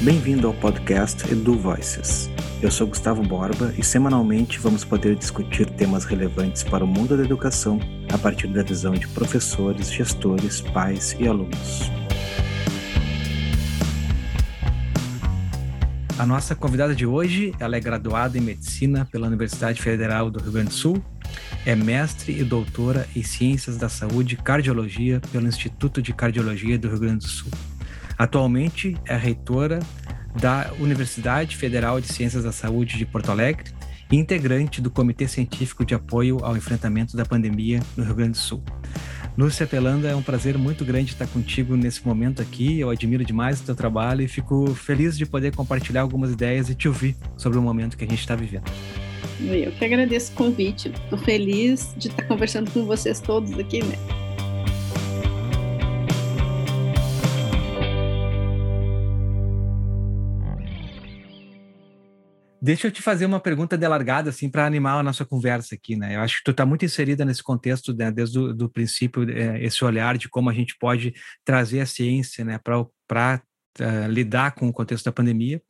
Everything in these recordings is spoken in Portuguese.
Bem-vindo ao podcast Edu Voices. Eu sou Gustavo Borba e semanalmente vamos poder discutir temas relevantes para o mundo da educação a partir da visão de professores, gestores, pais e alunos. A nossa convidada de hoje, ela é graduada em medicina pela Universidade Federal do Rio Grande do Sul, é mestre e doutora em Ciências da Saúde e Cardiologia pelo Instituto de Cardiologia do Rio Grande do Sul. Atualmente é reitora da Universidade Federal de Ciências da Saúde de Porto Alegre e integrante do Comitê Científico de Apoio ao Enfrentamento da Pandemia no Rio Grande do Sul. Lúcia Pelanda, é um prazer muito grande estar contigo nesse momento aqui. Eu admiro demais o teu trabalho e fico feliz de poder compartilhar algumas ideias e te ouvir sobre o momento que a gente está vivendo. Eu que agradeço o convite. Estou feliz de estar conversando com vocês todos aqui, né? Deixa eu te fazer uma pergunta de largada, assim, para animar a nossa conversa aqui, né? Eu acho que tu está muito inserida nesse contexto, né, desde o do princípio, é, esse olhar de como a gente pode trazer a ciência, né, para uh, eh, lidar com o contexto da pandemia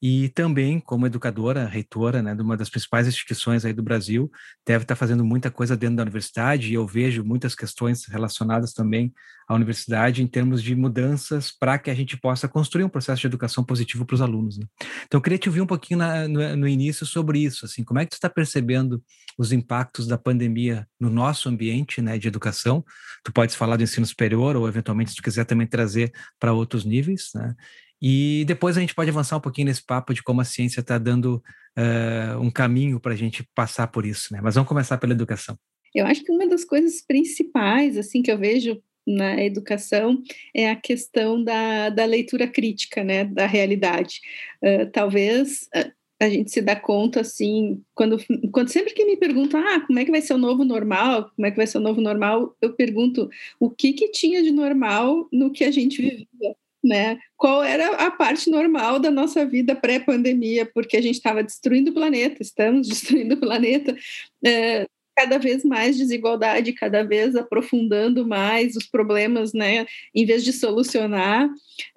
e também como educadora, reitora, né, de uma das principais instituições aí do Brasil, deve estar fazendo muita coisa dentro da universidade e eu vejo muitas questões relacionadas também à universidade em termos de mudanças para que a gente possa construir um processo de educação positivo para os alunos. Né? Então, eu queria te ouvir um pouquinho na, no, no, início sobre isso, assim, como é que tu está percebendo os impactos da pandemia no nosso ambiente, né, de educação? Tu podes falar do ensino superior ou eventualmente se tu quiser também trazer para outros níveis, né? E depois a gente pode avançar um pouquinho nesse papo de como a ciência está dando uh, um caminho para a gente passar por isso, né? Mas vamos começar pela educação. Eu acho que uma das coisas principais, assim, que eu vejo na educação é a questão da, da leitura crítica, né, da realidade. Uh, talvez uh, a gente se dá conta, assim, quando, quando sempre que me perguntam, ah, como é que vai ser o novo normal, como é que vai ser o novo normal, eu pergunto o que que tinha de normal no que a gente vivia né? Qual era a parte normal da nossa vida pré-pandemia, porque a gente estava destruindo o planeta, estamos destruindo o planeta, é, cada vez mais desigualdade, cada vez aprofundando mais os problemas, né? Em vez de solucionar.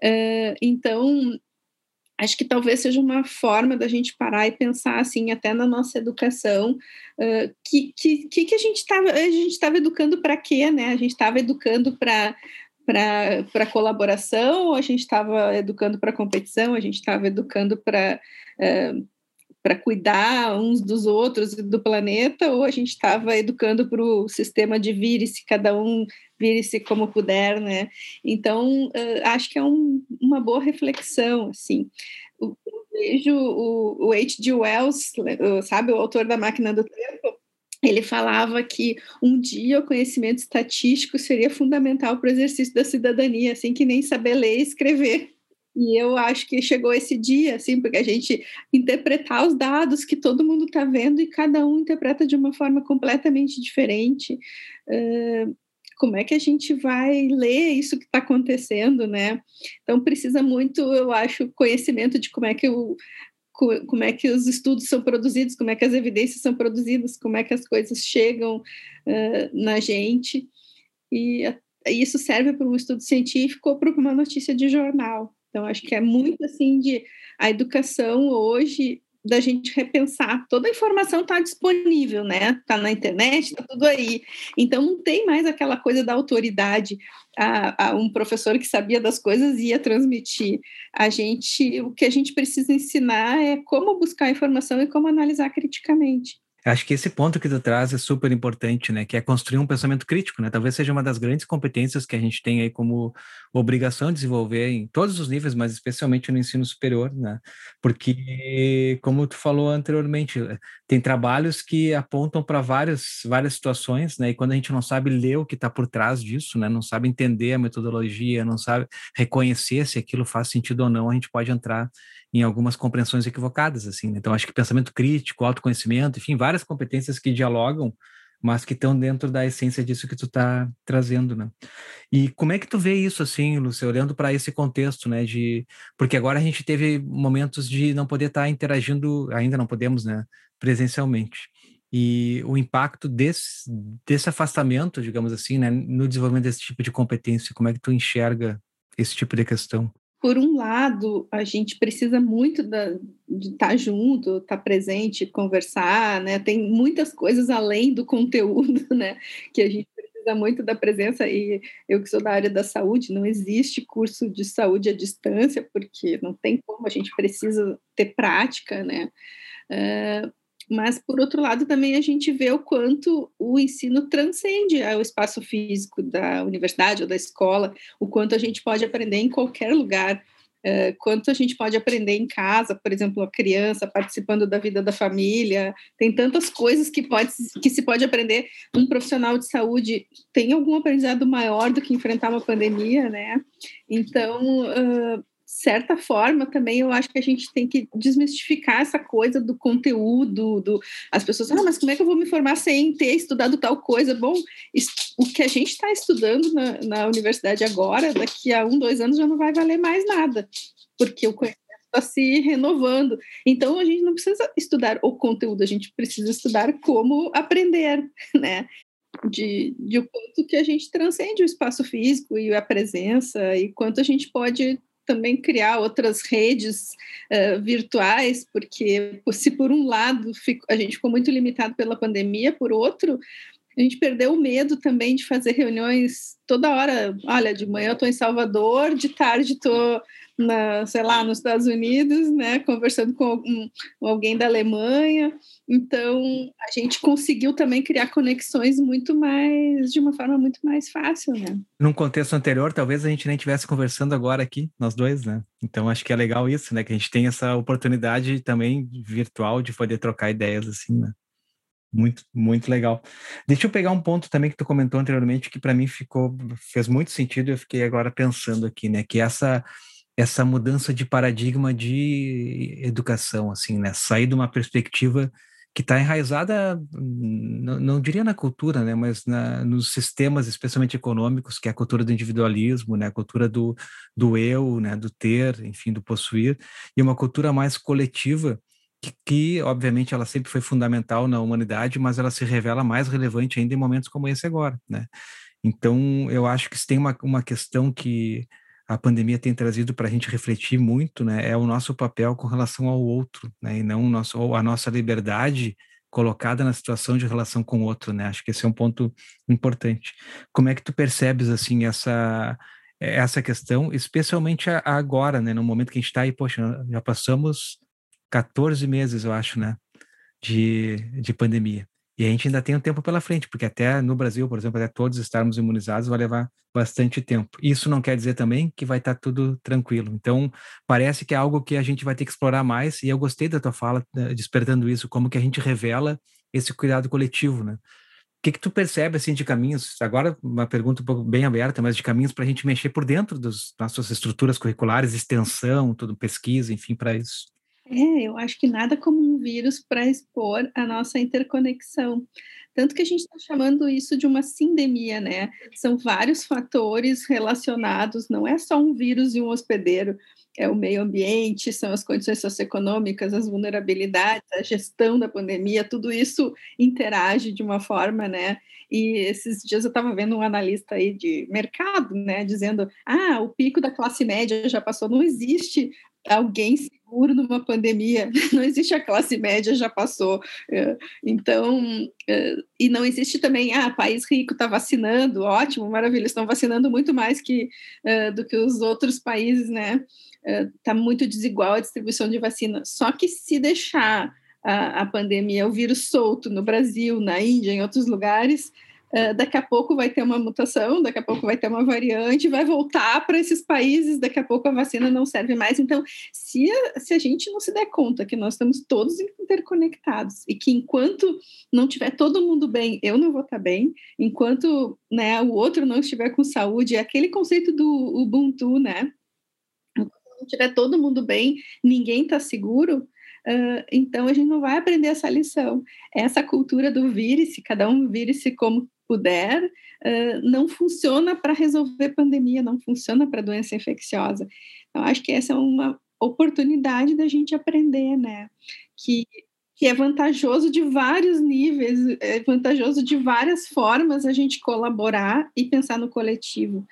É, então, acho que talvez seja uma forma da gente parar e pensar assim até na nossa educação uh, que, que que a gente estava a gente estava educando para quê né a gente estava educando para para colaboração, a gente estava educando para competição, a gente estava educando para é, para cuidar uns dos outros e do planeta, ou a gente estava educando para o sistema de vire-se, cada um vire-se como puder, né? Então, uh, acho que é um, uma boa reflexão, assim. Eu vejo o, o H.G. Wells, sabe, o autor da Máquina do Tempo, ele falava que um dia o conhecimento estatístico seria fundamental para o exercício da cidadania, assim que nem saber ler e escrever. E eu acho que chegou esse dia, assim, porque a gente interpretar os dados que todo mundo está vendo e cada um interpreta de uma forma completamente diferente. Uh, como é que a gente vai ler isso que está acontecendo, né? Então precisa muito, eu acho, conhecimento de como é que o, como é que os estudos são produzidos, como é que as evidências são produzidas, como é que as coisas chegam uh, na gente. E isso serve para um estudo científico ou para uma notícia de jornal. Então, acho que é muito assim de a educação hoje da gente repensar. Toda a informação está disponível, né? Está na internet, está tudo aí. Então não tem mais aquela coisa da autoridade. A, a, um professor que sabia das coisas ia transmitir. A gente, o que a gente precisa ensinar é como buscar informação e como analisar criticamente. Acho que esse ponto que tu traz é super importante, né? Que é construir um pensamento crítico, né? Talvez seja uma das grandes competências que a gente tem aí como obrigação de desenvolver em todos os níveis, mas especialmente no ensino superior, né? Porque, como tu falou anteriormente, tem trabalhos que apontam para várias, várias situações, né? E quando a gente não sabe ler o que está por trás disso, né? Não sabe entender a metodologia, não sabe reconhecer se aquilo faz sentido ou não, a gente pode entrar em algumas compreensões equivocadas, assim. Né? Então, acho que pensamento crítico, autoconhecimento, enfim, várias competências que dialogam, mas que estão dentro da essência disso que tu está trazendo, né? E como é que tu vê isso, assim, Lúcia, olhando para esse contexto, né? De porque agora a gente teve momentos de não poder estar tá interagindo, ainda não podemos, né? Presencialmente. E o impacto desse, desse afastamento, digamos assim, né? No desenvolvimento desse tipo de competência, como é que tu enxerga esse tipo de questão? Por um lado, a gente precisa muito da, de estar junto, estar presente, conversar, né? Tem muitas coisas além do conteúdo, né? Que a gente precisa muito da presença. E eu que sou da área da saúde, não existe curso de saúde à distância, porque não tem como, a gente precisa ter prática, né? Uh, mas, por outro lado, também a gente vê o quanto o ensino transcende o espaço físico da universidade ou da escola, o quanto a gente pode aprender em qualquer lugar, uh, quanto a gente pode aprender em casa, por exemplo, a criança participando da vida da família, tem tantas coisas que, pode, que se pode aprender. Um profissional de saúde tem algum aprendizado maior do que enfrentar uma pandemia, né? Então, uh, certa forma, também eu acho que a gente tem que desmistificar essa coisa do conteúdo, do as pessoas, ah, mas como é que eu vou me formar sem ter estudado tal coisa? Bom, o que a gente está estudando na, na universidade agora, daqui a um, dois anos já não vai valer mais nada, porque o conhecimento está se renovando. Então, a gente não precisa estudar o conteúdo, a gente precisa estudar como aprender, né? De, de o quanto que a gente transcende o espaço físico e a presença, e quanto a gente pode também criar outras redes uh, virtuais, porque se por um lado fico, a gente ficou muito limitado pela pandemia, por outro, a gente perdeu o medo também de fazer reuniões toda hora. Olha, de manhã eu estou em Salvador, de tarde estou na, sei lá, nos Estados Unidos, né, conversando com algum, alguém da Alemanha. Então, a gente conseguiu também criar conexões muito mais, de uma forma muito mais fácil, né? Num contexto anterior, talvez a gente nem estivesse conversando agora aqui, nós dois, né? Então, acho que é legal isso, né, que a gente tem essa oportunidade também virtual de poder trocar ideias assim, né? Muito, muito legal. Deixa eu pegar um ponto também que tu comentou anteriormente que para mim ficou fez muito sentido eu fiquei agora pensando aqui, né, que essa essa mudança de paradigma de educação, assim, né? Sair de uma perspectiva que está enraizada, não, não, diria na cultura, né, mas na, nos sistemas, especialmente econômicos, que é a cultura do individualismo, né, a cultura do, do eu, né, do ter, enfim, do possuir, e uma cultura mais coletiva, que, que, obviamente ela sempre foi fundamental na humanidade, mas ela se revela mais relevante ainda em momentos como esse agora, né. Então, eu acho que tem uma, uma questão que a pandemia tem trazido para a gente refletir muito, né, é o nosso papel com relação ao outro, né, e não nosso, ou a nossa liberdade colocada na situação de relação com o outro, né? Acho que esse é um ponto importante. Como é que tu percebes assim essa essa questão, especialmente agora, né, no momento que a gente está aí, poxa, já passamos 14 meses, eu acho, né, de, de pandemia. E a gente ainda tem um tempo pela frente, porque até no Brasil, por exemplo, até todos estarmos imunizados vai levar bastante tempo. Isso não quer dizer também que vai estar tudo tranquilo. Então, parece que é algo que a gente vai ter que explorar mais, e eu gostei da tua fala, eh, despertando isso, como que a gente revela esse cuidado coletivo, né? O que, que tu percebe assim de caminhos? Agora uma pergunta um pouco bem aberta, mas de caminhos para a gente mexer por dentro das nossas estruturas curriculares, extensão, tudo pesquisa, enfim, para isso. É, eu acho que nada como um vírus para expor a nossa interconexão. Tanto que a gente está chamando isso de uma sindemia, né? São vários fatores relacionados, não é só um vírus e um hospedeiro, é o meio ambiente, são as condições socioeconômicas, as vulnerabilidades, a gestão da pandemia, tudo isso interage de uma forma, né? E esses dias eu estava vendo um analista aí de mercado, né, dizendo: ah, o pico da classe média já passou. Não existe alguém seguro numa pandemia. Não existe a classe média, já passou. É, então, é, e não existe também, ah, país rico está vacinando, ótimo, maravilha, estão vacinando muito mais que, é, do que os outros países, né? Está muito desigual a distribuição de vacina. Só que se deixar a, a pandemia, o vírus solto no Brasil, na Índia, em outros lugares, Uh, daqui a pouco vai ter uma mutação, daqui a pouco vai ter uma variante, vai voltar para esses países, daqui a pouco a vacina não serve mais. Então, se a, se a gente não se der conta que nós estamos todos interconectados e que enquanto não tiver todo mundo bem, eu não vou estar bem, enquanto né, o outro não estiver com saúde, é aquele conceito do Ubuntu, né? Enquanto não tiver todo mundo bem, ninguém está seguro, Uh, então a gente não vai aprender essa lição. Essa cultura do vire-se, cada um vire-se como puder, uh, não funciona para resolver pandemia, não funciona para doença infecciosa. Então, acho que essa é uma oportunidade da gente aprender, né? Que, que é vantajoso de vários níveis, é vantajoso de várias formas a gente colaborar e pensar no coletivo.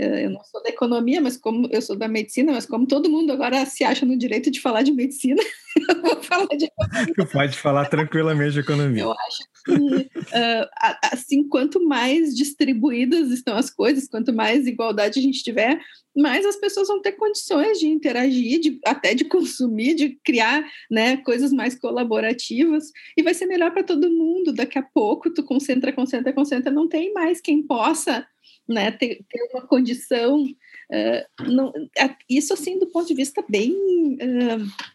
Eu não sou da economia, mas como eu sou da medicina, mas como todo mundo agora se acha no direito de falar de medicina, eu vou falar de economia. Pode falar tranquilamente de economia. Eu acho que, uh, assim, quanto mais distribuídas estão as coisas, quanto mais igualdade a gente tiver, mais as pessoas vão ter condições de interagir, de, até de consumir, de criar né, coisas mais colaborativas, e vai ser melhor para todo mundo. Daqui a pouco, tu concentra, concentra, concentra, não tem mais quem possa né, ter, ter uma condição. Uh, não, isso, assim, do ponto de vista bem. Uh,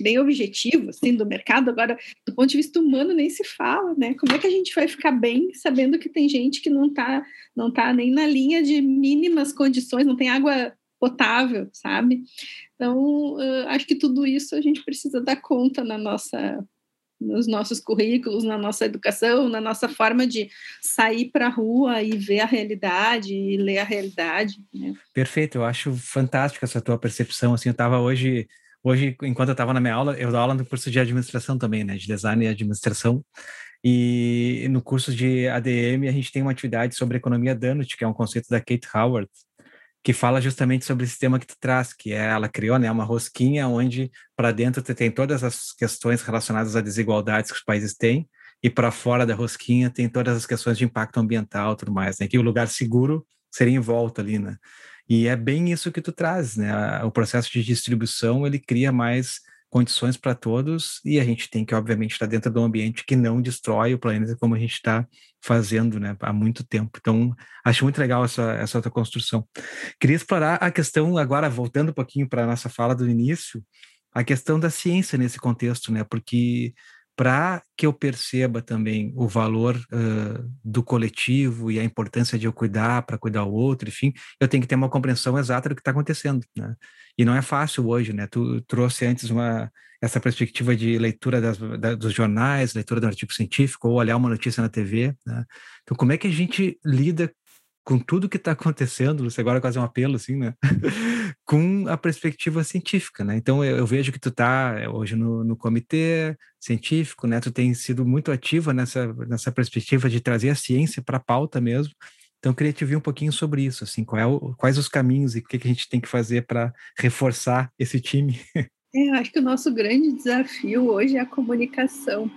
bem objetivo, assim, do mercado. Agora, do ponto de vista humano, nem se fala, né? Como é que a gente vai ficar bem sabendo que tem gente que não está não tá nem na linha de mínimas condições, não tem água potável, sabe? Então, uh, acho que tudo isso a gente precisa dar conta na nossa nos nossos currículos, na nossa educação, na nossa forma de sair para a rua e ver a realidade e ler a realidade. Né? Perfeito, eu acho fantástica essa tua percepção. Assim, eu estava hoje Hoje, enquanto eu estava na minha aula, eu dou aula no curso de administração também, né? De design e administração. E no curso de ADM, a gente tem uma atividade sobre economia Donut, que é um conceito da Kate Howard, que fala justamente sobre esse tema que tu traz, que é, ela criou né, uma rosquinha onde para dentro tu tem todas as questões relacionadas às desigualdades que os países têm, e para fora da rosquinha tem todas as questões de impacto ambiental e tudo mais, né? Que o lugar seguro seria em volta ali, né? E é bem isso que tu traz, né? O processo de distribuição, ele cria mais condições para todos e a gente tem que, obviamente, estar dentro de um ambiente que não destrói o planeta como a gente está fazendo né, há muito tempo. Então, acho muito legal essa, essa outra construção. Queria explorar a questão, agora voltando um pouquinho para a nossa fala do início, a questão da ciência nesse contexto, né? Porque para que eu perceba também o valor uh, do coletivo e a importância de eu cuidar para cuidar o outro, enfim, eu tenho que ter uma compreensão exata do que está acontecendo, né? E não é fácil hoje, né? Tu trouxe antes uma essa perspectiva de leitura das, da, dos jornais, leitura do artigo científico ou olhar uma notícia na TV, né? Então, como é que a gente lida com tudo que está acontecendo, você agora quase um apelo, assim, né? com a perspectiva científica, né? Então, eu, eu vejo que tu está eh, hoje no, no, comitê científico, né? Tu tem sido muito ativa nessa, nessa perspectiva de trazer a ciência para a pauta mesmo. Então, eu queria te ouvir um pouquinho sobre isso, assim, é o, quais os caminhos e o que, que a gente tem que fazer para reforçar esse time. É, acho que o nosso grande desafio hoje é a comunicação.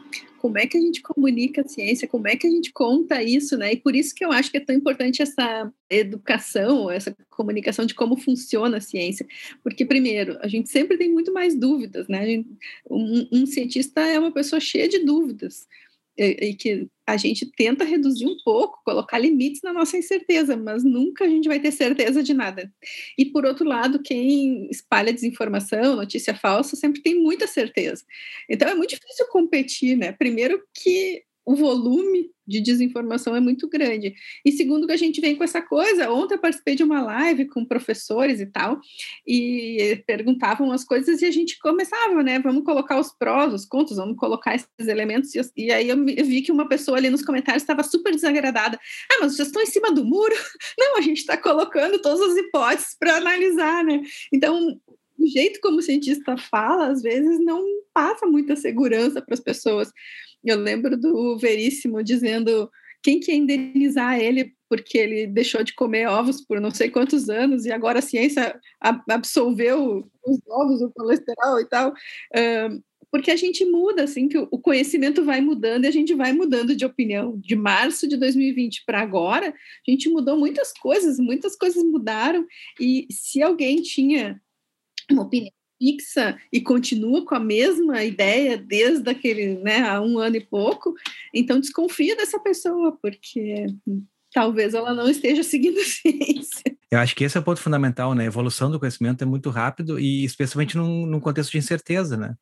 Como é que a gente comunica a ciência? Como é que a gente conta isso, né? E por isso que eu acho que é tão importante essa educação, essa comunicação de como funciona a ciência. Porque, primeiro, a gente sempre tem muito mais dúvidas, né? Um, um cientista é uma pessoa cheia de dúvidas e, que a gente tenta reduzir um pouco, colocar limites na nossa incerteza, mas nunca a gente vai ter certeza de nada. E por outro lado, quem espalha desinformação, notícia falsa, sempre tem muita certeza. Então é muito difícil competir, né? Primeiro que o volume de desinformação é muito grande. E segundo que a gente vem com essa coisa, ontem eu participei de uma live com professores e tal, e perguntavam as coisas e a gente começava, né? Vamos colocar os prós, os contras, vamos colocar esses elementos. E, aí eu vi que uma pessoa ali nos comentários estava super desagradada. Ah, mas vocês estão em cima do muro? Não, a gente está colocando todas as hipóteses para analisar, né? Então, o jeito como o cientista fala, às vezes, não passa muita segurança para as pessoas. Eu lembro do Veríssimo dizendo quem que ia indenizar ele porque ele deixou de comer ovos por não sei quantos anos e agora a ciência absolveu os ovos, o colesterol e tal. porque a gente muda, assim, que o conhecimento vai mudando e a gente vai mudando de opinião. De março de 2020 para agora, a gente mudou muitas coisas, muitas coisas mudaram. E se alguém tinha uma opinião fixa e continua com a mesma ideia desde aquele, né, há um ano e pouco, então desconfia dessa pessoa, porque talvez ela não esteja seguindo ciência. Eu acho que esse é o ponto fundamental, né? A evolução do conhecimento é muito rápido e especialmente num, num contexto de incerteza, né?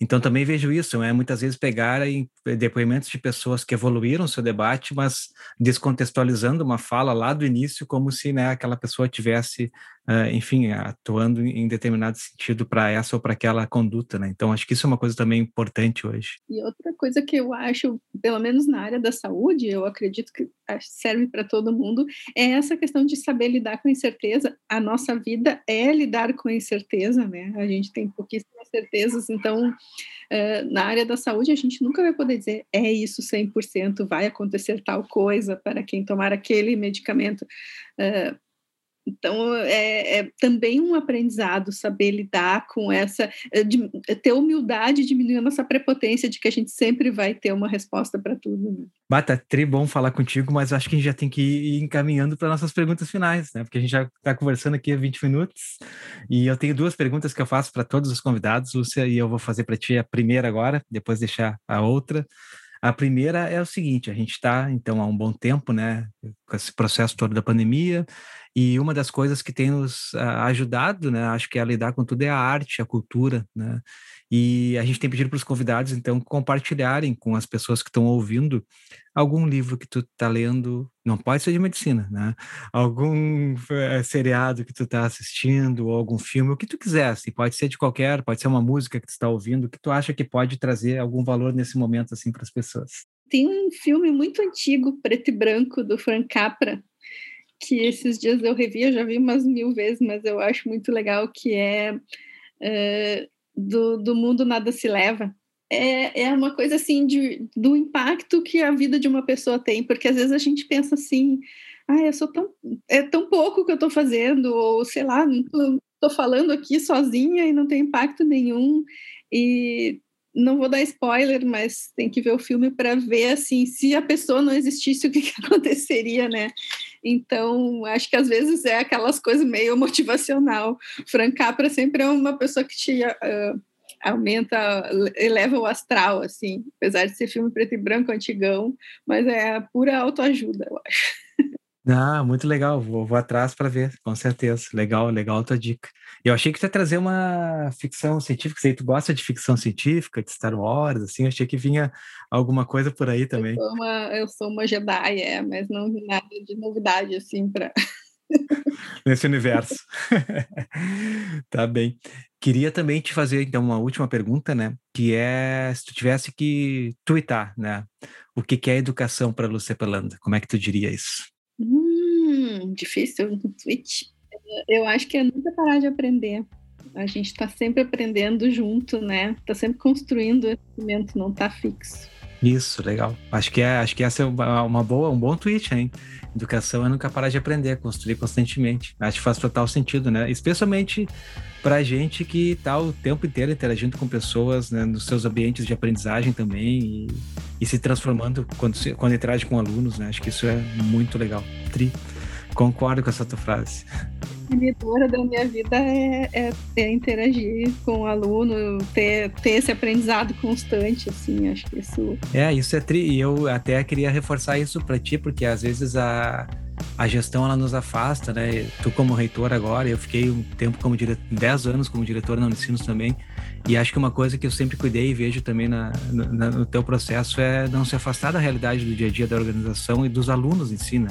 Então também vejo isso, é muitas vezes pegarem depoimentos de pessoas que evoluíram seu debate, mas descontextualizando uma fala lá do início, como se né, aquela pessoa tivesse uh, enfim, atuando em determinado sentido para essa ou para aquela conduta, né? Então, acho que isso é uma coisa também importante hoje. E outra coisa que eu acho, pelo menos na área da saúde, eu acredito que serve para todo mundo, é essa questão de saber lidar com incerteza. A nossa vida é lidar com incerteza, né? A gente tem pouquíssimas certezas, então, uh, na área da saúde, a gente nunca vai poder dizer é isso 100%, vai acontecer tal coisa para quem tomar aquele medicamento. Uh, Então, é, é, também um aprendizado saber lidar com essa, eh, de, eh, ter humildade, diminuir a nossa prepotência de que a gente sempre vai ter uma resposta para tudo. Né? Bata, tri bom falar contigo, mas acho que a gente já tem que ir encaminhando para nossas perguntas finais, né? Porque a gente já está conversando aqui há 20 minutos e eu tenho duas perguntas que eu faço para todos os convidados, Lúcia, e eu vou fazer para ti a primeira agora, depois deixar a outra. A primeira é o seguinte: a gente está, então, há um bom tempo, né, com esse processo todo da pandemia, e uma das coisas que tem nos uh, ajudado, né, acho que é a lidar com tudo é a arte, a cultura, né, e a gente tem pedido para os convidados, então, compartilharem com as pessoas que estão ouvindo algum livro que tu está lendo, não pode ser de medicina, né? Algum é, seriado que tu está assistindo, ou algum filme, o que tu quiser, assim, pode ser de qualquer, pode ser uma música que tu está ouvindo, que tu acha que pode trazer algum valor nesse momento, assim, para as pessoas. Tem um filme muito antigo, preto e branco, do Frank Capra, que esses dias eu revi, eu já vi umas mil vezes, mas eu acho muito legal, que é... Uh, do, do mundo nada se leva. É, é uma coisa assim de, do impacto que a vida de uma pessoa tem, porque às vezes a gente pensa assim, ah, eu sou tão, é tão pouco que eu estou fazendo, ou sei lá, estou falando aqui sozinha e não tem impacto nenhum. E não vou dar spoiler, mas tem que ver o filme para ver assim, se a pessoa não existisse, o que, que aconteceria, né? Então, acho que às vezes é aquelas coisas meio motivacional. Frank Capra sempre é uma pessoa que te uh, aumenta, eleva o astral, assim, apesar de ser filme preto e branco antigão, mas é pura autoajuda, eu acho. Ah, muito legal. Vou, vou atrás para ver, com certeza. Legal, legal a tua dica. Eu achei que tu ia trazer uma ficção científica. Sei, tu gosta de ficção científica, de Star Wars, assim. Achei que vinha alguma coisa por aí também. Eu sou uma, eu sou uma Jedi, é, mas não vi nada de novidade, assim, para. Nesse universo. tá bem. Queria também te fazer, então, uma última pergunta, né? Que é se tu tivesse que twittar, né? O que, que é educação para Lúcia Pelanda? Como é que tu diria isso? Difícil um tweet. Eu acho que é nunca parar de aprender. A gente está sempre aprendendo junto, né? Está sempre construindo o conhecimento, não está fixo. Isso, legal. Acho que é, acho que essa é uma boa, um bom tweet, hein? Educação é nunca parar de aprender, construir constantemente. Acho que faz total sentido, né? Especialmente para gente que está o tempo inteiro interagindo com pessoas né, nos seus ambientes de aprendizagem também e, e se transformando quando, quando interage com alunos, né? Acho que isso é muito legal. Tri, concordo com essa tua frase definidora da minha vida é, é, é, interagir com o aluno, ter, ter esse aprendizado constante, assim, acho que isso... É, isso é tri, e eu até queria reforçar isso para ti, porque às vezes a, a gestão, ela nos afasta, né, tu como reitor agora, eu fiquei um tempo como diretor, 10 anos como diretor na Unicinos também, e acho que uma coisa que eu sempre cuidei e vejo também na, na, no teu processo é não se afastar da realidade do dia a dia da organização e dos alunos em si, né?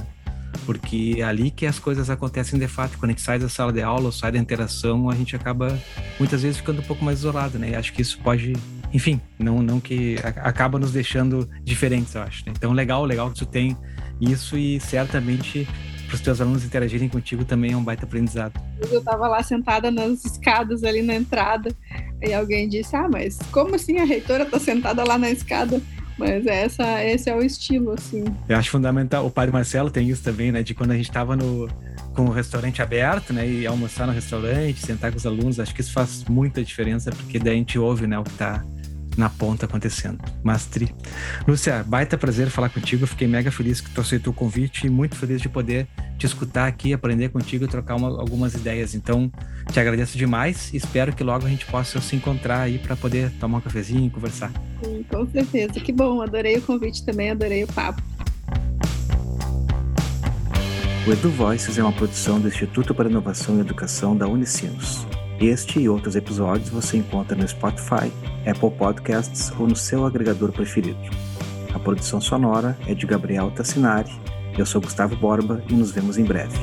Porque é ali que as coisas acontecem de fato. Quando a gente sai da sala de aula sai da interação, a gente acaba muitas vezes ficando um pouco mais isolado, né? E acho que isso pode, enfim, não, não que acaba nos deixando diferentes, eu acho. Né? Então, legal, legal que tu tem isso e certamente para os teus alunos interagirem contigo também é um baita aprendizado. Eu estava lá sentada nas escadas ali na entrada e alguém disse: Ah, mas como assim a reitora está sentada lá na escada? Mas essa, esse é o estilo, assim. Eu acho fundamental. O padre Marcelo tem isso também, né? De quando a gente estava no com o restaurante aberto, né? E almoçar no restaurante, sentar com os alunos. Acho que isso faz muita diferença, porque daí a gente ouve, né? O que está na ponta acontecendo. Mas, Tri. Lúcia, baita prazer falar contigo. fiquei mega feliz que tu aceitou o convite e muito feliz de poder te escutar aqui, aprender contigo e trocar uma, algumas ideias. Então, te agradeço demais. Espero que logo a gente possa se encontrar aí para poder tomar um cafezinho e conversar. Sim, com certeza. Que bom. Adorei o convite também, adorei o papo. O Edu Voices é uma produção do Instituto para Inovação e Educação da Unicinos. Este e outros episódios você encontra no Spotify, Apple Podcasts ou no seu agregador preferido. A produção sonora é de Gabriel Tassinari. Eu sou Gustavo Borba e nos vemos em breve.